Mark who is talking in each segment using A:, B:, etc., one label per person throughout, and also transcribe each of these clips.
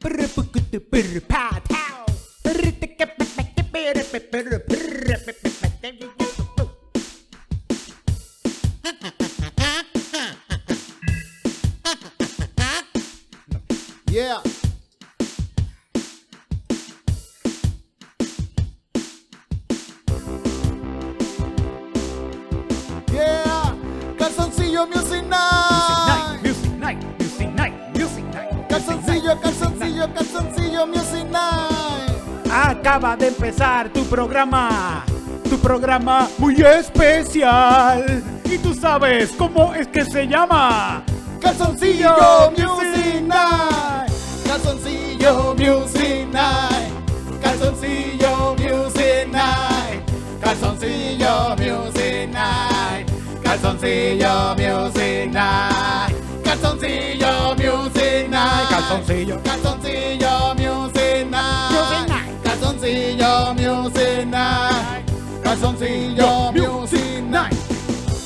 A: Pow! Tu programa, tu programa muy especial. Y tú sabes cómo es que se llama.
B: Calzoncillo Music Night. Calzoncillo Music Night. Calzoncillo Music Night. Calzoncillo Music Night. Calzoncillo Music Night. Calzoncillo Music Night.
A: Calzoncillo.
B: Calzoncillo Music Night. Calzoncillo Music Night.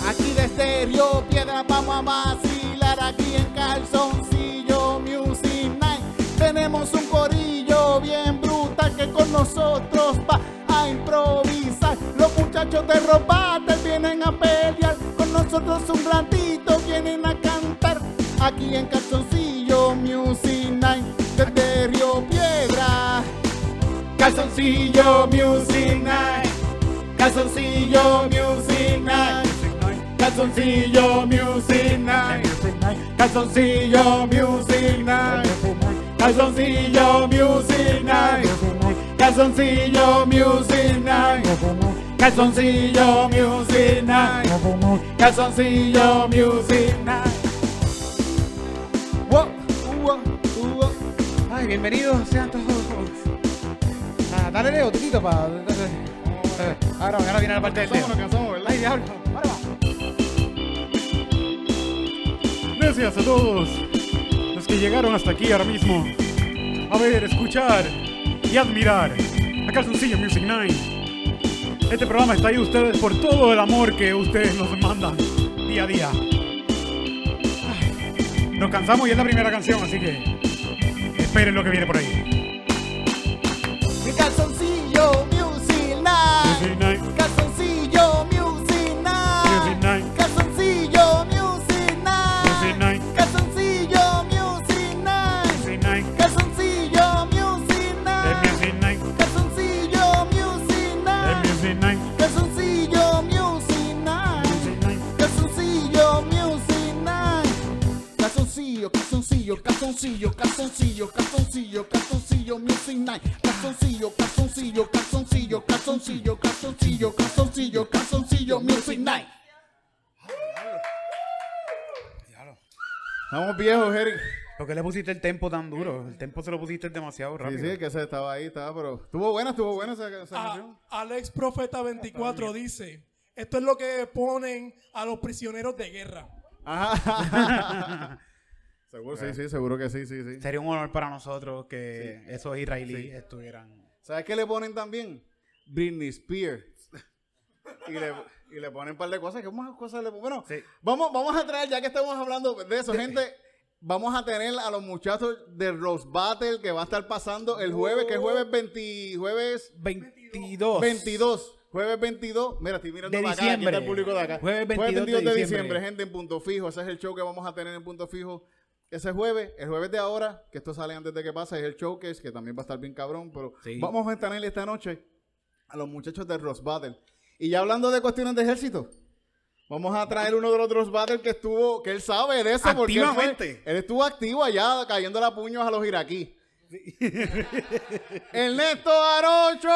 B: Aquí de estéreo piedra vamos a vacilar aquí en Calzoncillo Music Night. Tenemos un corillo bien brutal que con nosotros va a improvisar. Los muchachos de Robate vienen a pelear. Con nosotros un ratito vienen a cantar. Aquí en Calzoncillo Music Calzoncillo Music Night. Calzoncillo Music Night. Calzoncillo Music Night. Calzoncillo Music Night. Calzoncillo Music Night. Calzoncillo Music Night. Calzoncillo Music Night. Calzoncillo Music Night.
A: Ay, bienvenidos sean todos. Dale Leo, tutito para. Ahora, ahora viene la parte del Leo. Ay, diablo. Ahora va.
C: Gracias a todos los que llegaron hasta aquí ahora mismo a ver, escuchar y admirar a Calzoncillo Music Night. Este programa está ahí ustedes por todo el amor que ustedes nos mandan día a día. Ay, Nos cansamos y es la primera canción, así que esperen lo que viene por ahí.
B: Calzoncillo, calzoncillo, calzoncillo, calzoncillo, calzoncillo Music Night. Calzoncillo, calzoncillo, calzoncillo, calzoncillo, calzoncillo, calzoncillo, calzoncillo Music Night. Estamos viejos, Eric.
A: ¿Por qué le pusiste el tempo tan duro? El tempo se lo pusiste demasiado
B: Sí,
A: rápido.
B: sí, que se estaba ahí, estaba, pero estuvo buena, estuvo buena esa, esa
D: A-
B: canción.
D: Alex Profeta 24 dice, esto es lo que ponen a los prisioneros de guerra.
B: Ajá. seguro, sí, sí, seguro que sí, sí, sí.
A: Sería un honor para nosotros que esos israelíes estuvieran.
B: ¿Sabes qué le ponen también? Britney Spears. Y le, y le ponen un par de cosas. ¿Qué más cosas le ponen? Bueno,
A: Sí.
B: vamos, vamos a traer, ya que estamos hablando de eso, gente, vamos a tener a los muchachos de Rose Battle que va a estar pasando el jueves, que es jueves 20, jueves
A: 22.
B: 22. Jueves 22, mira, estoy mirando
A: De
B: para acá, aquí está el público de acá.
A: Jueves 22 de
B: de
A: diciembre.
B: diciembre, gente, en Punto Fijo. Ese es el show que vamos a tener en Punto Fijo ese jueves. El jueves de ahora, que esto sale antes de que pase, es el showcase, que también va a estar bien cabrón. Pero
A: Sí.
B: vamos a tener esta noche a los muchachos de Rose Battle. Y ya hablando de cuestiones de ejército, vamos a traer uno de los Rose Battle que estuvo, que él sabe de eso. porque él, fue- él estuvo activo allá, cayendo a puños a los iraquíes. Ernesto Arocho.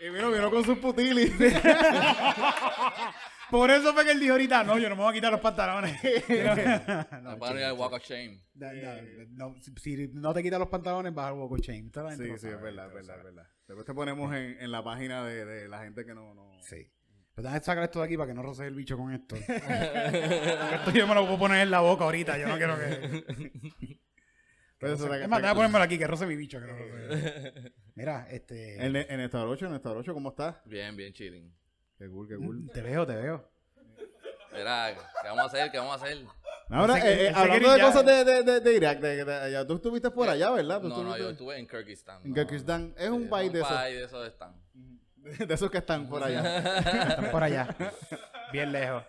B: Y vino, vino con sus putilis.
A: Por eso fue que él dijo ahorita, no, yo no me voy a quitar los pantalones.
E: No, para el walk of shame.
A: No, no, no, si, no te quitas los pantalones, vas al walk of shame.
B: Sí, sí, es verdad, es verdad, es verdad. Después te ponemos en, en la página de, de la gente que no... no...
A: Sí. Pero déjame sacar esto de aquí para que no roces el bicho con esto. esto yo me lo puedo poner en la boca ahorita. Yo no quiero que.
B: Pero eso
A: es más, déjame ponérmelo aquí, que roce mi bicho. Que no roce. Mira, este.
B: En, en Estado 8, en Estado 8, ¿cómo estás?
E: Bien, bien chilling.
B: Qué cool, qué cool.
A: Te veo, te veo.
E: Mira, ¿qué vamos a hacer? ¿Qué vamos a hacer?
B: Ahora,
A: Ese-
B: eh, eh,
A: ese
B: hablando de cosas de, de, de, de Irak, de, de allá, tú estuviste por allá, ¿verdad? Tú
E: No, no, yo estuve en Kirguistán.
B: en
E: no.
B: Kirguistán. Es un
E: Sí,
B: país de
E: un
B: esos,
E: país de esos están.
B: de esos que están por allá.
A: Están por allá. Bien lejos.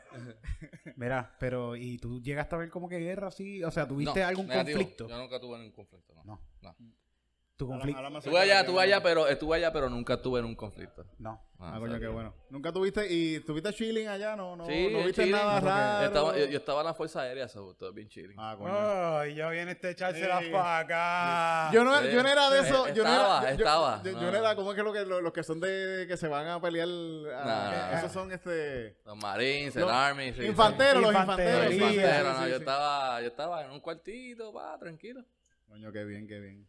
A: Mira, pero ¿y tú llegaste a ver como que guerra así? O sea, ¿tuviste
E: No,
A: algún
E: negativo.
A: conflicto?
E: Yo nunca tuve ningún conflicto, no.
A: No.
E: No.
A: ¿Tu conflicto?
E: Estuve
B: cerca
E: allá, estuve
B: que-
E: allá, pero estuve allá, pero nunca tuve en un conflicto.
A: No.
B: Ah,
E: o
B: coño, qué bueno. ¿Nunca tuviste y tuviste chilling allá? No, no,
E: Sí,
B: no viste nada raro.
E: Estaba- yo, yo estaba en la Fuerza Aérea, so, todo bien chilling.
B: Ah, coño.
A: Ay, ya viene este echarse
B: Sí.
A: para acá.
B: Yo no,
E: Sí.
B: yo no era de eso. Yo no
E: estaba,
B: era, yo-
E: estaba.
B: Yo, yo
E: No.
B: no era como es que, lo que lo- los que son de que se van a pelear. a- esos son este.
E: Los Marines,
B: Los
E: el Army. sí,
B: infanteros, los infanteros.
E: Sí,
B: sí, sí,
E: Infantero,
B: sí,
E: no,
B: sí,
E: yo,
B: sí.
E: estaba, yo estaba en un cuartito, pa, tranquilo.
B: Coño, qué bien, qué bien.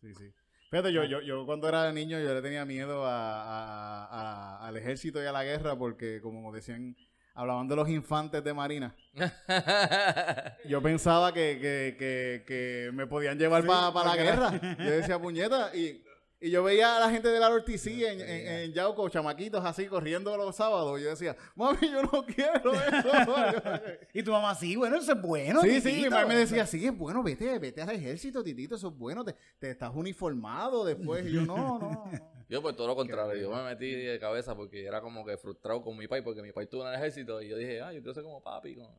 B: Sí, sí. Fíjate, yo, yo, yo cuando era niño yo le tenía miedo a, a- a- al ejército y a la guerra porque, como decían, hablaban de los infantes de Marina. Yo pensaba que, que, que, que me podían llevar para la guerra. Yo decía, puñeta, y, y yo veía a la gente de la Orticí en, en, en Yauco, chamaquitos así, corriendo los sábados. Y yo decía, mami, yo no quiero eso.
A: Y tu mamá, sí, bueno, eso es bueno.
B: Sí, sí, mi
A: titito.
B: mamá me decía, sí, es bueno, vete, vete al ejército, titito, eso es bueno, te, te estás uniformado después. Y yo, no, no, no.
E: Yo, por todo lo contrario, yo me metí de cabeza porque era como que frustrado con mi país, porque mi país tuvo en el ejército y yo dije, ah, yo quiero ser como papi. Como...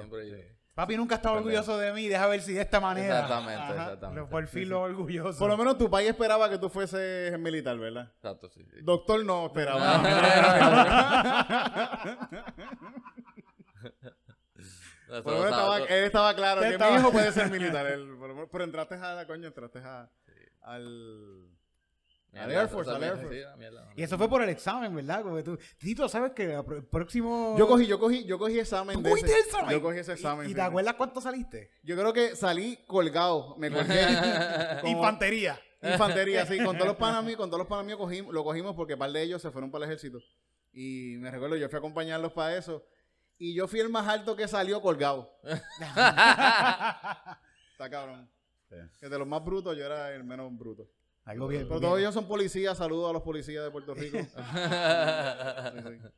E: Siempre yo-
A: Papi nunca estaba orgulloso de mí, deja ver si de esta manera.
E: Exactamente,
B: Ajá.
E: exactamente.
A: Por fin lo orgulloso.
B: Por lo menos tu país esperaba que tú fueses militar, ¿verdad?
E: Exacto, sí. sí.
B: Doctor no esperaba.
E: Eso
B: Por lo
E: lo
B: menos estaba- él estaba claro
A: Él
B: que
A: estaba-
B: mi hijo puede ser militar. él, por lo menos- pero entraste a la coño, entraste a, al... Al Air Force, al Air Force.
A: Y eso fue por el examen, ¿verdad? Porque tú, Tito, ¿sabes que el próximo...
B: Yo cogí, yo cogí, yo cogí examen
A: ¿Tú
B: de ese.
A: el examen?
B: Yo cogí ese examen.
A: ¿Y, y te acuerdas cuánto saliste?
B: Yo creo que salí colgado. Me colgué. como-
A: Infantería.
B: Infantería, sí. Con todos los panas míos, con todos los panas míos cogimos, lo cogimos porque un par de ellos se fueron para el ejército. Y me recuerdo, yo fui a acompañarlos para eso. Y yo fui el más alto que salió colgado. Está cabrón. Que de los más brutos, yo era el menos bruto.
A: Algo bien.
B: Pero todos ellos son policías. Saludos a los policías de Puerto Rico. Sí, sí.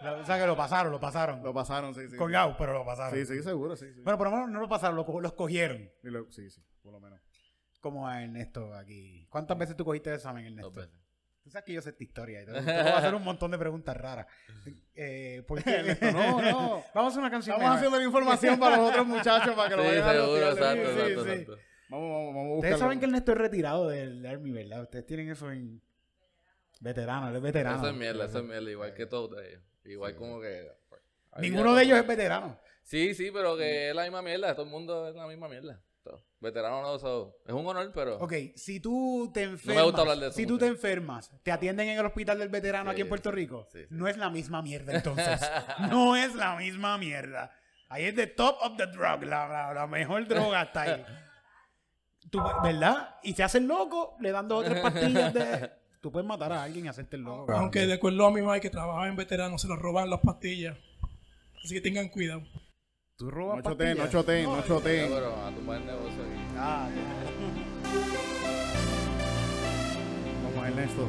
A: O sea que lo pasaron, lo pasaron.
B: Lo pasaron, sí, sí.
A: Colgado, pero lo pasaron.
B: Sí, sí, seguro, sí. sí.
A: Bueno, por lo menos no lo pasaron, lo los cogieron.
B: Y lo- sí, sí, por lo menos.
A: Como a Ernesto aquí. ¿Cuántas veces tú cogiste el examen, Ernesto?
E: Dos veces.
A: Tú sabes que yo sé esta historia. y Te, te voy a hacer un montón de preguntas raras. Eh, ¿Por qué?
B: Ernesto, no, no.
A: Vamos a hacer una canción.
B: Estamos haciendo la información para los otros muchachos para que lo
E: Sí,
B: vayan a
E: seguro, exacto,
B: Sí,
E: exacto,
B: sí.
E: exacto.
B: Vamos, vamos, vamos a
A: Ustedes
B: buscarlo.
A: saben que Ernesto es retirado del Army, ¿verdad? Ustedes tienen eso en... Veterano, él es veterano.
E: Eso es mierda, eso es mierda, igual que todos ellos. Igual como que...
A: Ninguno de ellos es veterano.
E: Sí, sí, pero que es la misma mierda, todo el mundo es la misma mierda. Todo. Veterano no, so- es un honor, pero...
A: Ok, si tú te enfermas,
E: me gusta hablar de eso
A: si tú
E: mucho.
A: te enfermas, te atienden en el hospital del veterano
E: Sí,
A: aquí en Puerto Rico,
E: sí, sí.
A: no es la misma mierda entonces. no es la misma mierda. Ahí es the top of the drug, la, la- la mejor droga está ahí. Tú, ¿Verdad? Y se hacen loco, le dan dos o tres pastillas de... Tú puedes matar a alguien y hacerte el loco.
D: Aunque de acuerdo a mi madre que trabajaba en veteranos, se los roban las pastillas. Así que tengan cuidado.
A: Tú robas
B: No choteen, no
A: pastillas.
B: choteen, no
E: Ya,
B: choteen.
E: pero a tumbar el negocio aquí.
A: Ah.
B: Vamos, Ernesto.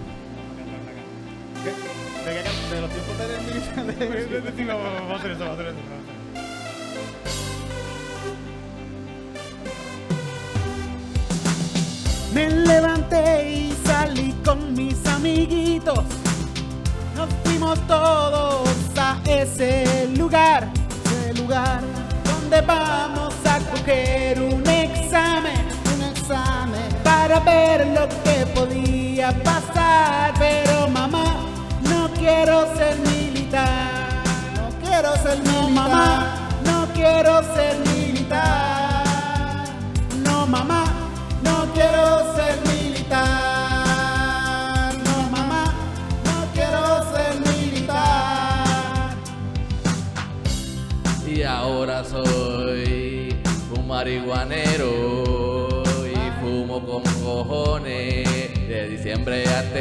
B: ¿Qué? ¿De, qué de los tiempos de militar?
A: Vamos a hacer eso, vamos a hacer eso. Me levanté y salí con mis amiguitos. Nos fuimos todos a ese lugar, ese lugar donde vamos a coger un examen, un examen para ver lo que podía pasar.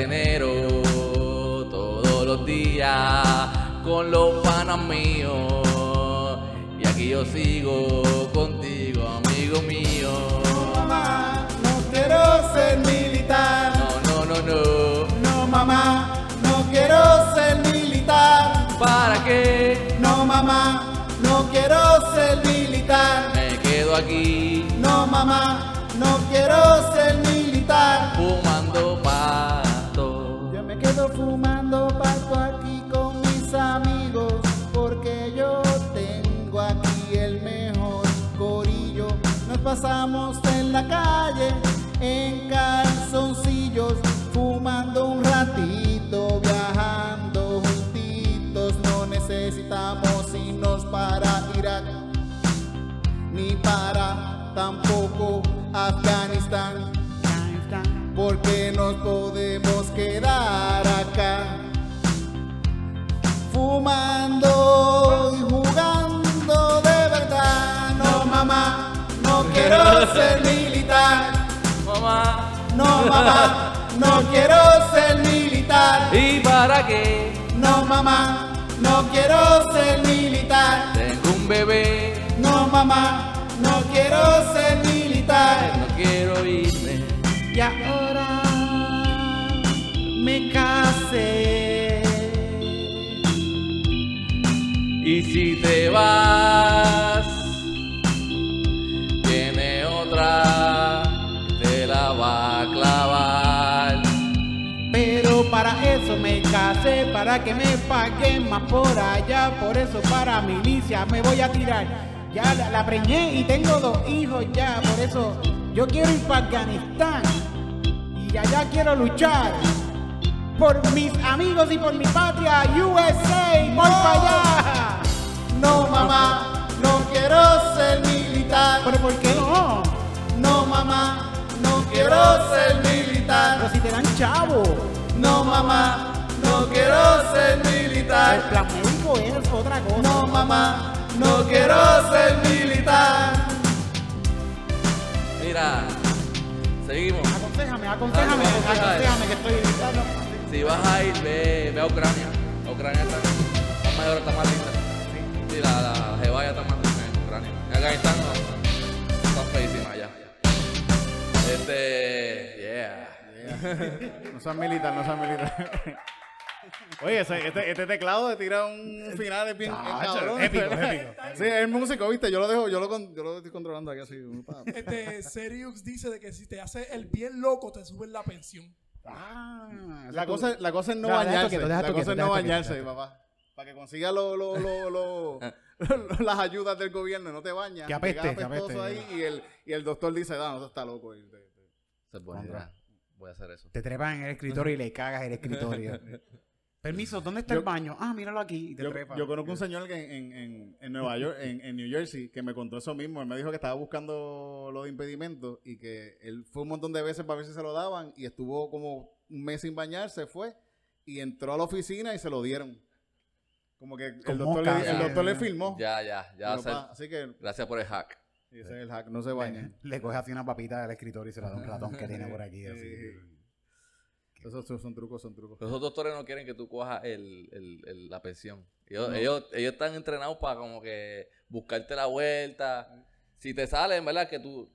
E: Enero todos los días con los panas míos y aquí yo sigo contigo amigo mío
B: Mamá, no quiero ser militar.
E: no no no no
B: No, mamá, no quiero ser militar.
E: para qué
B: No, mamá, no quiero ser militar. mamá, no quiero ser militar.
A: Pasamos en la calle en calzoncillos fumando un ratito, viajando juntitos. No necesitamos irnos para Irak ni para tampoco mamá, no quiero ser militar.
E: ¿Y para qué?
A: No mamá, no quiero ser militar.
E: Tengo un bebé.
A: No mamá, no quiero ser militar.
E: No quiero irme.
A: Y ahora me casé.
E: Y si te vas,
A: para que me paguen más por allá. Por eso para milicia me voy a tirar. Ya la, la preñé y tengo dos hijos ya. Por eso yo quiero ir para Afganistán. Y allá quiero luchar. Por mis amigos y por mi patria, USA, voy para allá. No mamá, no quiero ser militar. Pero ¿por qué no? No mamá, no quiero ser militar. Pero si te dan chavo. No mamá, no quiero ser militar. El plan médico es otra cosa. No mamá, no quiero ser militar.
E: Mira, seguimos.
A: Aconsejame, aconsejame, aconsejame que estoy gritando.
E: Si vas a ir, ve, ve a Ucrania. Ucrania está, está mejor, está más linda. Sí, la, la, la jebaya está más linda en Ucrania. En Afganistán no, está feísima ya. Este, yeah.
B: No sean militar, no sean militar. Oye, ese- este, este teclado de tira un final es bien, bien cabrón.
C: épico, épico.
B: Sí, es músico, ¿viste? Yo lo dejo, yo lo, con- yo lo estoy controlando aquí así.
D: Este, Serious dice de que si te hace el bien loco, te suben la pensión.
B: Ah, la cosa, la cosa es no bañarse. La cosa es no bañarse, papá. Para que consiga lo, lo, lo, lo- lo- las ayudas del gobierno, no te bañas.
A: Que apeste, que apeste.
B: ahí y el, y el doctor dice, no, no, está loco. Y te-.
E: Voy a hacer eso.
A: Te trepas en el escritorio y le cagas el escritorio. Permiso, ¿dónde está
B: Yo-
A: el baño? Ah, míralo aquí. y te
B: Yo, yo conozco un señor que en, en, en, en Nueva York, en, en New Jersey, que me contó eso mismo. Él me dijo que estaba buscando lo de impedimentos y que él fue un montón de veces para ver si se lo daban y estuvo como un mes sin bañarse, fue y entró a la oficina y se lo dieron. Como que el doctor, le, el doctor le filmó.
E: Ya, ya, ya
B: Así que
E: Gracias por el hack.
B: ese es el hack, no se bañe.
A: Le coge así una papita del escritorio y se la da a un ratón que tiene por aquí. Así.
B: Esos son, trucos, son trucos.
E: Los doctores no quieren que tú cojas el, el, el- la pensión. Ellos, ellos, ellos están entrenados para como que buscarte la vuelta. Si te salen, ¿verdad? Que tú...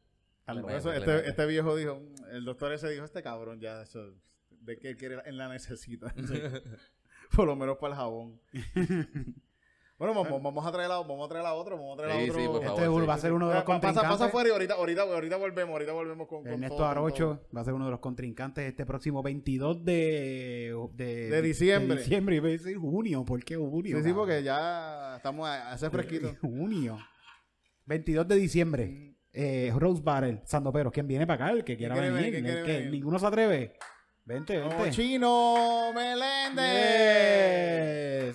E: Le
B: eso este, este viejo dijo, el doctor ese dijo, este cabrón ya, eso, de que él quiere, él la necesita. Por lo menos para el jabón. bueno, vamos, vamos a traer la, vamos a traer la otra, vamos a traer la
E: Sí,
B: otro.
E: sí, por favor.
A: Este
E: sí,
A: va a ser uno de los contrincantes.
B: pasa afuera y ahorita, ahorita, ahorita volvemos, ahorita volvemos con, con
A: Ernesto
B: todo,
A: Arocho
B: todo.
A: va a ser uno de los contrincantes este próximo 22 de, de,
B: De diciembre.
A: De diciembre, iba a decir junio. ¿Por qué junio?
B: Sí, sí, porque ya estamos a hacer fresquito.
A: Junio. 22 de diciembre. Eh, Rose Battle, Sandoperos. ¿Quién viene para acá? El que quiera venir. que-
B: venir?
A: Ninguno se atreve. Vente, vente.
B: Chino Meléndez.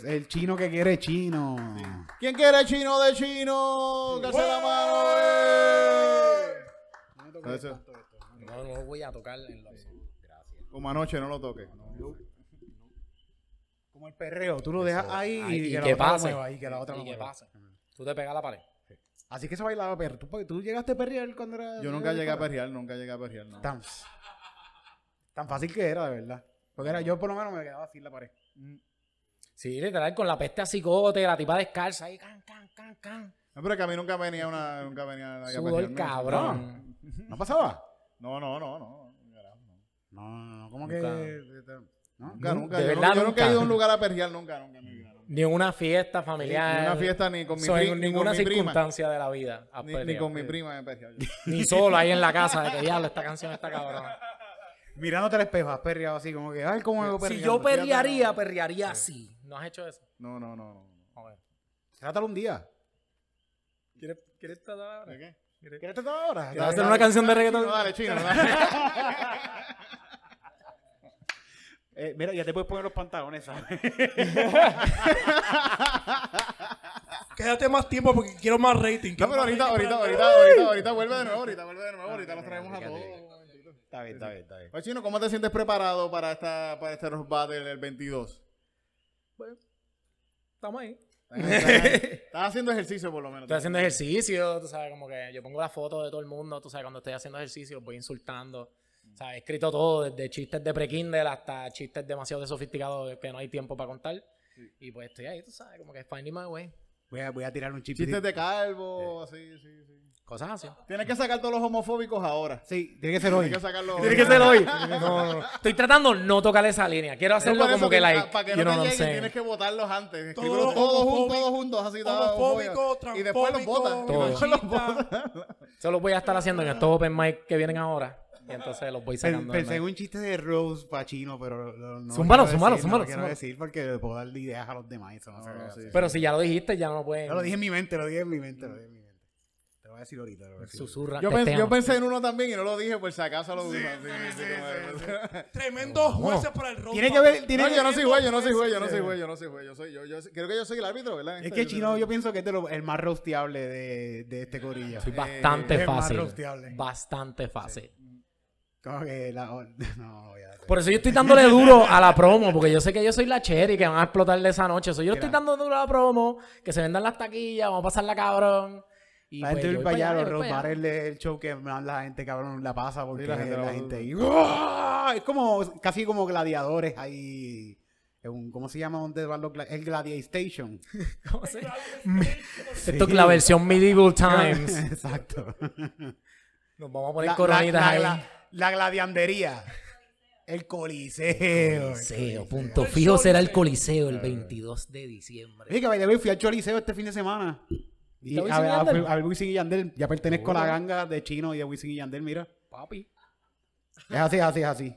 A: Yes. El chino que quiere chino.
B: ¿Quién quiere chino de chino? Que la mano. eh.
F: No, no voy a tocar en los. Gracias.
B: Como anoche, no lo toques.
A: Como el perreo. Tú lo dejas ahí
F: Ay,
A: y,
F: y
A: que
F: que
A: la
F: pase.
A: mueva, y que la otra
F: Y que pase. Tú te pegas la pared.
A: Así que se bailaba perro. ¿Tú, tú llegaste a perrear cuando era.
B: Yo nunca llegué a perrear, nunca llegué a perrear, no.
A: Tan fácil que era, de verdad. Porque era, yo por lo menos me quedaba así en la pared.
F: Sí, literal, con la peste a cicote, la tipa descalza ahí, can, can, can, can.
B: No, pero que a mí nunca venía una, nunca venía nadie a
F: Sudor
B: perrearme.
F: cabrón.
A: ¿No pasaba?
B: No, no, no, no. carajo, no.
A: No, no, no. ¿Cómo
F: Nunca.
A: que.? ¿No?
B: Nunca, nunca.
F: de
B: yo,
F: verdad,
B: nunca, yo nunca he ido a un lugar a perrear, nunca, nunca. nunca, nunca.
F: Ni en una fiesta familiar.
B: Ni en una fiesta, ni con mi
F: So,
B: pri-
F: en
B: ni
F: ninguna
B: con mi prima.
F: circunstancia de la vida.
B: Ni, ni con mi prima he perreado.
F: Ni solo ahí en la casa de que diablo, esta canción está cabrona.
A: Mirándote al espejo, has perreado así como que, ay, cómo hago
F: Si yo perrearía, perrearía así. ¿No has hecho eso?
B: No, no, no. no.
F: Joder.
A: Trátalo un día.
F: ¿Quieres, ¿quieres tratar ahora?
B: ¿De qué?
A: ¿Quieres tratar ahora?
F: ¿Quieres hacer una canción de reggaetón?
B: No, dale, chino. dale.
A: Eh, mira, ya te puedes poner los pantalones, ¿sabes?
D: Quédate más tiempo porque quiero más rating.
B: No, pero ahorita, ahorita, ahorita, ahorita, ahorita vuelve de nuevo, ahorita vuelve de nuevo, ahorita los traemos a todos.
A: Está bien, está bien, está bien.
B: Oye, Chino, ¿cómo te sientes preparado para esta, para este Rock Battle del 22?
F: Estamos ahí.
B: Estás haciendo ejercicio por lo menos.
F: Estoy haciendo ejercicio, tú sabes, como que yo pongo la foto de todo el mundo, tú sabes, cuando estoy haciendo ejercicio, voy insultando. ¿Sabes? He escrito todo, desde chistes de pre-Kindle hasta chistes demasiado sofisticados que no hay tiempo para contar. Y pues estoy ahí, tú sabes, como que finding my way.
A: Voy a, voy a tirar un chip.
B: Chistes de calvo, así, sí, sí.
F: Cosas así.
B: Tienes que sacar todos los homofóbicos ahora.
A: Sí, tiene que ser hoy.
B: Tienes que sacarlos
F: Tiene que ser hoy. No, no, no. Estoy tratando no tocar esa línea. Quiero hacerlo como que, like,
B: Para que
F: you
B: no te lleguen, tienes que votarlos antes.
D: Todo
B: Escríbelos todos juntos, todos juntos, así todos
D: homofóbico,
B: homofóbicos. Y después los los votas.
F: Eso lo voy a estar haciendo en estos open mic que vienen ahora. Y entonces los voy sacando.
A: Pensé en un chiste de Rose para chino, pero no,
F: zúmbalo,
A: decir,
F: zúmbalo,
A: No lo quiero decir porque le puedo dar ideas a los demás.
F: Pero si ya lo dijiste, ya no lo pueden.
A: No, lo dije en mi mente, lo dije en mi mente, lo dije en mi mente. Voy a decir ahorita. Lo voy a decir.
F: Susurra.
B: Yo, pens- pensé en uno también y no lo dije por si acaso lo usan. Sí,
D: Tremendos jueces para el road
A: Tiene que
D: battle.
A: ver, tiene
B: No,
A: que
B: yo no soy güey, yo no soy güey, yo no soy güey, yo no soy güey. Yo soy, yo, yo, creo que yo soy el árbitro, ¿verdad?
A: Es que Chino, yo pienso que es de lo- el más rosteable de, de este corillo.
F: Soy bastante
A: es más
F: fácil.
A: rosteable.
F: Bastante fácil.
A: Como que la. No, ya.
F: Por eso yo estoy dándole duro a la promo, porque yo sé que yo soy la cherry que van a explotar de esa noche. So, yo le estoy dando duro a la promo, que se vendan las taquillas, vamos a pasarla cabrón. Y
A: La
F: pues,
A: gente para allá, los battles, el show que más la gente, cabrón, la pasa porque
B: Sí, la
A: la
B: gente lo-
A: gente ahí. ¡Uah! Es como, casi como gladiadores ahí. un- ¿Cómo se llama donde van los El Gladiator Station.
F: ¿Cómo se- Esto es la versión Medieval Times.
A: Exacto.
F: Nos vamos a poner
A: La,
F: coronitas
A: la-
F: ahí.
A: la- la gladiandería. El coliseo.
F: Coliseo, punto fijo será el Coliseo el 22 de diciembre.
A: Way, fui al Choliseo este fin de semana. Y
F: ¿Viste
A: a,
F: a
A: ver Wisin y Yandel. Ya pertenezco a la ganga de Chino y de Wisin y Yandel, mira.
F: Papi.
A: Es así, es así, es así.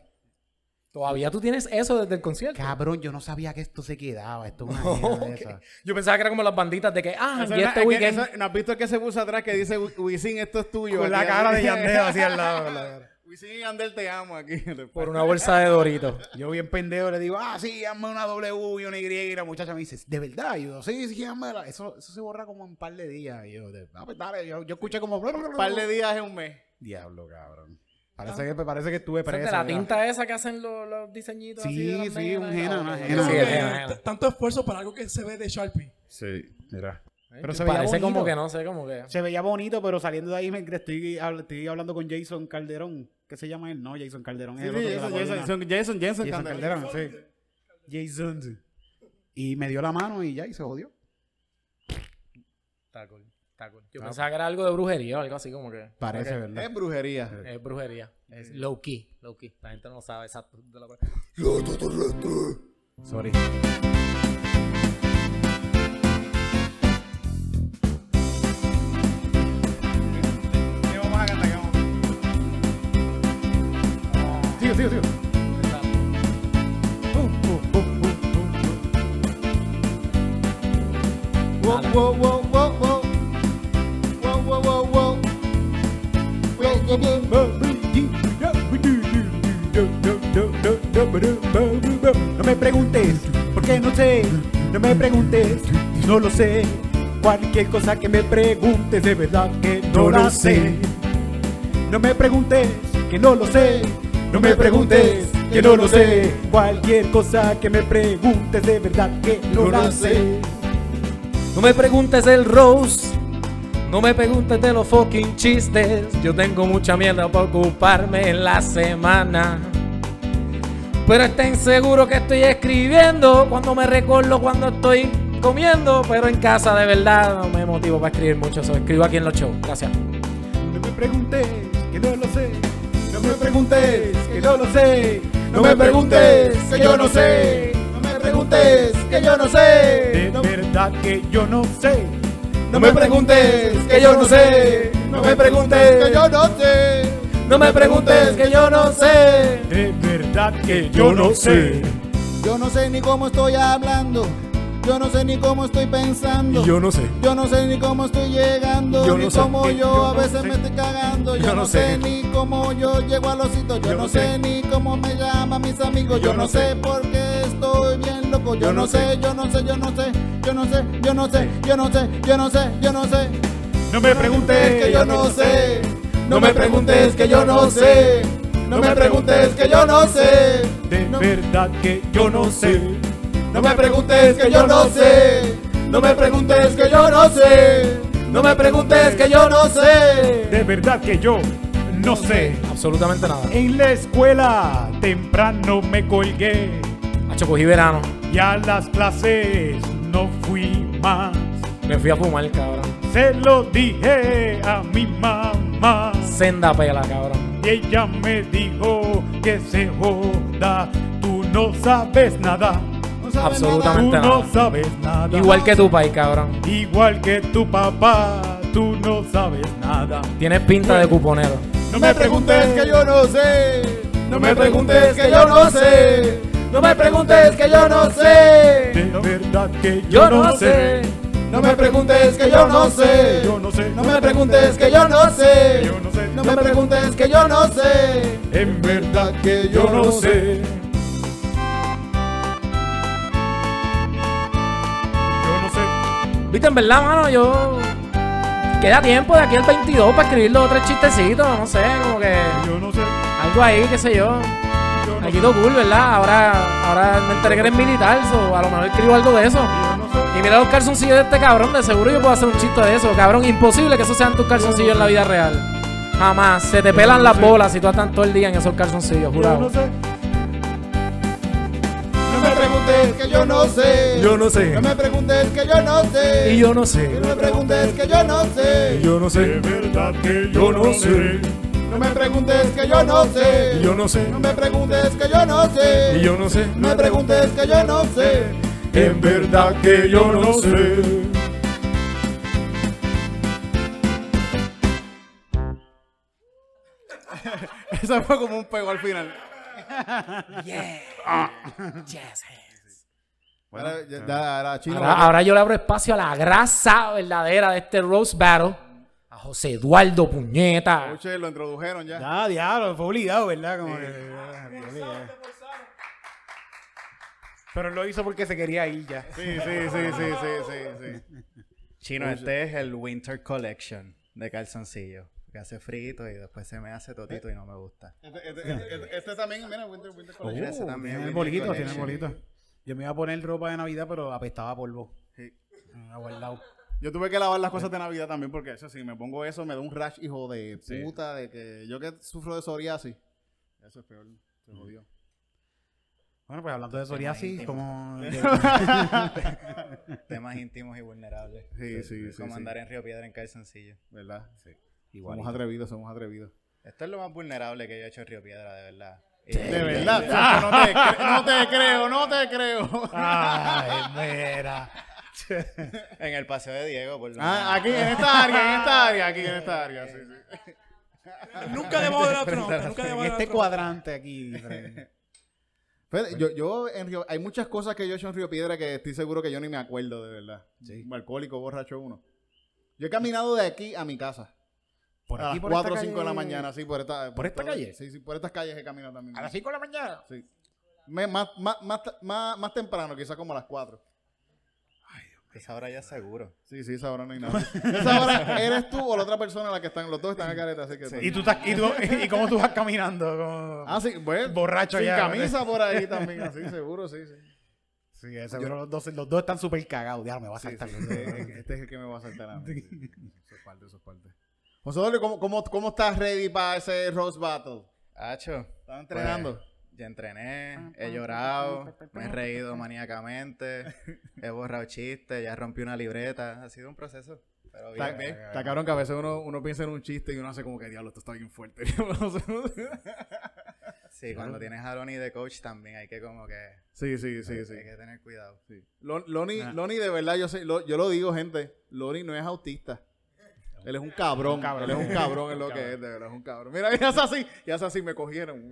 F: Todavía tú tienes eso desde el concierto.
A: Cabrón, yo no sabía que esto se quedaba. Esto es una mierda de
F: ok.
A: esa.
F: Yo pensaba que era como las banditas de que, ah,
B: Eso
F: y
B: es
F: este
B: que eso- ¿No has visto el que se puso atrás que dice Wisin, esto es tuyo?
A: Con la cara de Yandel así al lado.
B: Wisin y Yandel te amo aquí.
F: Por una bolsa de Doritos.
A: Yo bien pendejo le digo, ah, sí, hazme una W y una Y. Y la muchacha me dice, ¿de verdad? Y yo, sí, sí, házmela. Eso, eso se borra como en un par de días. Y yo, ah, pues dale. Yo, yo escuché como...
B: Un par de días en un mes.
A: Diablo, cabrón. Parece, que, parece que estuve
F: Eso es
A: preso.
F: de la tinta esa que hacen los, los diseñitos así de
A: Sí, sí, un henna,
F: Ah,
A: una henna.
F: Es
D: Tanto esfuerzo para algo que se ve de Sharpie.
A: Sí, mira. Pero se veía
F: Parece como que no sé, como que.
A: Se veía bonito, pero saliendo de ahí me estoy, estoy hablando con Jason Calderón. ¿Qué se llama él? No, Jason Calderón. es
B: Sí,
A: el
B: sí,
A: otro de la
B: Jason. Jason, Jason, Jason,
A: Jason
B: Calderón.
A: Calderón, sí. Jason. Y me dio la mano y ya, y se jodió.
F: Está cool, está cool. Yo pensaba que era algo de brujería o algo así como que.
A: Parece. ¿verdad?
B: Es brujería.
F: Es brujería. Es low key, low key. La gente no sabe exacto. de la-
A: Sorry.
B: Wow, wow, wow, wow, wow. Wow, wow, wow, wow. Wow, wow, wow.
A: No me preguntes, porque no sé. No me preguntes, no lo sé. Cualquier cosa que me preguntes, de verdad que no la sé. No me preguntes, que no lo sé. No me preguntes, que no lo sé. Cualquier cosa que me preguntes, de verdad que no la sé.
F: No me preguntes del Rose. No me preguntes de los fucking chistes. Yo tengo mucha mierda para ocuparme en la semana. Pero estén seguros que estoy escribiendo cuando me recuerdo cuando estoy comiendo. Pero en casa de verdad no me motivo para escribir mucho. Eso escribo aquí en los shows. Gracias.
A: No me preguntes, que no lo sé. No me preguntes, que no lo sé. No me preguntes, que yo no sé.
B: Preguntes que yo no sé.
C: De
B: No,
C: verdad que yo no sé.
B: no me preguntes que yo no sé. No me preguntes que yo no sé.
F: No me preguntes que yo no sé.
C: De verdad que yo no sé.
B: Yo no sé ni cómo estoy hablando. Yo no sé ni cómo estoy pensando.
F: Yo no sé.
B: Yo no sé ni cómo estoy llegando,
F: Yo
B: ni
F: no sé,
B: cómo
F: que
B: yo,
F: yo
B: a
F: no
B: veces
F: sé.
B: me estoy cagando. Yo,
F: Yo
B: no
F: no
B: sé.
F: sé.
B: ni cómo yo llego a los sitios. Yo, no sé.
F: sé.
B: ni cómo me llaman mis amigos. Yo, no sé
F: sé.
B: por qué estoy bien loco. Yo,
F: Yo
B: no
F: no
B: sé,
F: sé.
B: yo no sé, yo no sé, yo no sé, yo no sé, yo no sé, yo no sé, yo no sé.
C: No me preguntes
B: que yo no sé. No me preguntes que yo no sé. No me preguntes que yo no sé.
C: De verdad que yo no sé.
B: No me preguntes que yo no sé. No me preguntes que yo no sé. No me preguntes que yo no sé.
C: De verdad que yo no sé.
F: Absolutamente nada.
C: En la escuela temprano me colgué
F: Cogí verano.
C: y a las clases no fui más.
F: Me fui a fumar, cabrón.
C: Se lo dije a mi mamá
F: Senda pela, cabrón.
C: y ella me dijo que se joda. Tú no sabes nada.
B: No sabes
C: Tú
F: Absolutamente.
B: nada.
C: no
F: nada.
C: sabes nada.
F: Igual que tu país, cabrón.
C: Igual que tu papá, tú no sabes nada.
F: Tienes pinta de cuponero.
B: No me preguntes que yo no sé. No me preguntes que yo no sé. No me preguntes que yo no sé.
C: De verdad que yo,
F: Yo no sé.
B: No me preguntes que yo no sé.
C: Yo no sé.
B: No me preguntes que yo no sé.
C: Yo no sé.
B: No me preguntes que yo no sé.
C: En verdad
B: que
C: yo no sé. Yo no sé.
F: Viste, en verdad, mano, yo. Queda tiempo de aquí al 22 para escribir los tres chistecitos, no sé, como que.
C: Yo no sé.
F: Algo ahí, qué sé yo.
C: No
F: Aquí
C: sé.
F: todo cool, ¿verdad? Ahora, ahora me enteré que eres militar, so a lo mejor escribo algo de eso.
C: Yo no sé.
F: Y mira los calzoncillos de este cabrón, de seguro yo puedo hacer un chiste de eso. Cabrón, imposible que esos sean tus calzoncillos en la vida real. Jamás. Se te pelan las bolas si tú estás todo el día en esos calzoncillos,
C: Yo no
F: jurado.
C: sé.
B: No me preguntes que yo no sé.
F: Yo no sé.
B: No me preguntes que yo no sé.
F: Y yo no sé.
B: No me preguntes que yo no sé.
F: Yo no
C: De verdad que yo no sé.
B: No me preguntes que yo no sé.
F: Yo no sé.
B: No me preguntes que yo no sé.
F: Y yo no sé.
B: No me preguntes que yo no sé.
C: En verdad que yo no sé.
B: Eso fue como un pego al final. Ahora, ya- ya, ahora, chino.
F: Ahora, ahora yo le abro espacio a la grasa verdadera de este Rose Battle. José Eduardo Puñeta.
B: Escuche, lo introdujeron ya.
A: Ya, diablo, fue obligado, ¿verdad? Como que- fue obligado. Pero lo hizo porque se quería ir ya.
B: Sí, sí, sí, sí, sí, sí, sí.
G: Chino, este es el Winter Collection de calzoncillo. Que hace frito y después se me hace totito y no me gusta.
B: Este, este- este- este también, mira, Winter, Winter
A: Oh,
B: Collection.
G: Ese también,
A: tiene el bolito, tiene el bolito. Yo me iba a poner ropa de Navidad, pero apestaba a polvo.
B: Sí.
A: Me había guardado.
B: Yo tuve que lavar las cosas de Navidad también porque eso sí, me pongo eso, me da un rash, hijo de puta, de que yo que sufro de psoriasis. Eso es peor, se jodió.
A: Bueno, pues hablando de psoriasis, como...
G: Temas íntimos y vulnerables.
B: Sí, sí, sí,
G: Como
B: sí.
G: andar en Río Piedra en calzoncillo.
B: ¿Verdad? Sí.
A: Igual.
B: Somos atrevidos, somos atrevidos.
G: Esto es lo más vulnerable que yo he hecho en Río Piedra, de verdad.
B: De verdad, Chacho, no, te, no te creo, no te creo.
A: Ay, mira.
G: En el paseo de Diego, por lo
B: Ah, aquí, en esta área, en esta área, aquí en esta área, sí, sí.
D: Nunca debajo de la trompa, nunca
A: En
D: debajo de la
A: este
D: trompa.
A: cuadrante aquí.
B: Yo, yo en Río, hay muchas cosas que yo he hecho en Río Piedra que estoy seguro que yo ni me acuerdo de verdad.
A: Sí.
B: Un alcohólico, borracho uno. Yo he caminado de aquí a mi casa.
A: Por
B: a las
A: aquí, por
B: 4 o
A: esta
B: 5 de la mañana, sí, por esta,
A: ¿Por esta
B: todo-
A: calle?
B: Sí, sí, por estas calles he caminado también.
A: A las 5 de la mañana.
B: Sí. Me- más, más, más, más, más temprano, quizás como a las 4.
G: Esa hora ya seguro.
B: Sí, sí, esa hora no hay nada. esa hora eres tú o la otra persona la que están, los dos están a careta, así que...
A: Y tú estás, y, tú, y cómo tú vas caminando. Como...
B: Ah, sí, pues.
A: Borracho
B: sin
A: ya.
B: camisa por ahí también, así, seguro, sí, sí.
A: Sí, seguro los dos, los dos están súper cagados. Ya me va a
B: Sí,
A: saltar.
B: sí, este, este es el que me va a saltar a mí. Eso es parte, eso es parte. José Dolio, ¿cómo, cómo, ¿cómo estás ready para ese Rose Battle?
G: Hacho.
B: ¿Estás entrenando?
G: pues, ya entrené, he llorado, me he reído maníacamente, he borrado chistes, ya rompí una libreta. Ha sido un proceso. Pero
B: Está,
G: bien.
B: está cabrón que a veces uno, uno piensa en un chiste y uno hace como que diablo, esto está bien fuerte.
G: Sí, cuando tienes a Lonnie de coach también hay que como que...
C: Sí, sí, sí, sí.
G: Hay que tener cuidado.
C: Lonnie,
B: Ah.
C: Lonnie, de verdad, yo, sé, lo- yo lo digo, gente. Lonnie no es autista. Él es un cabrón.
B: cabrón.
C: Él es un cabrón, es lo que es, de verdad, es un cabrón. Mira, ya es así, ya es así, me cogieron.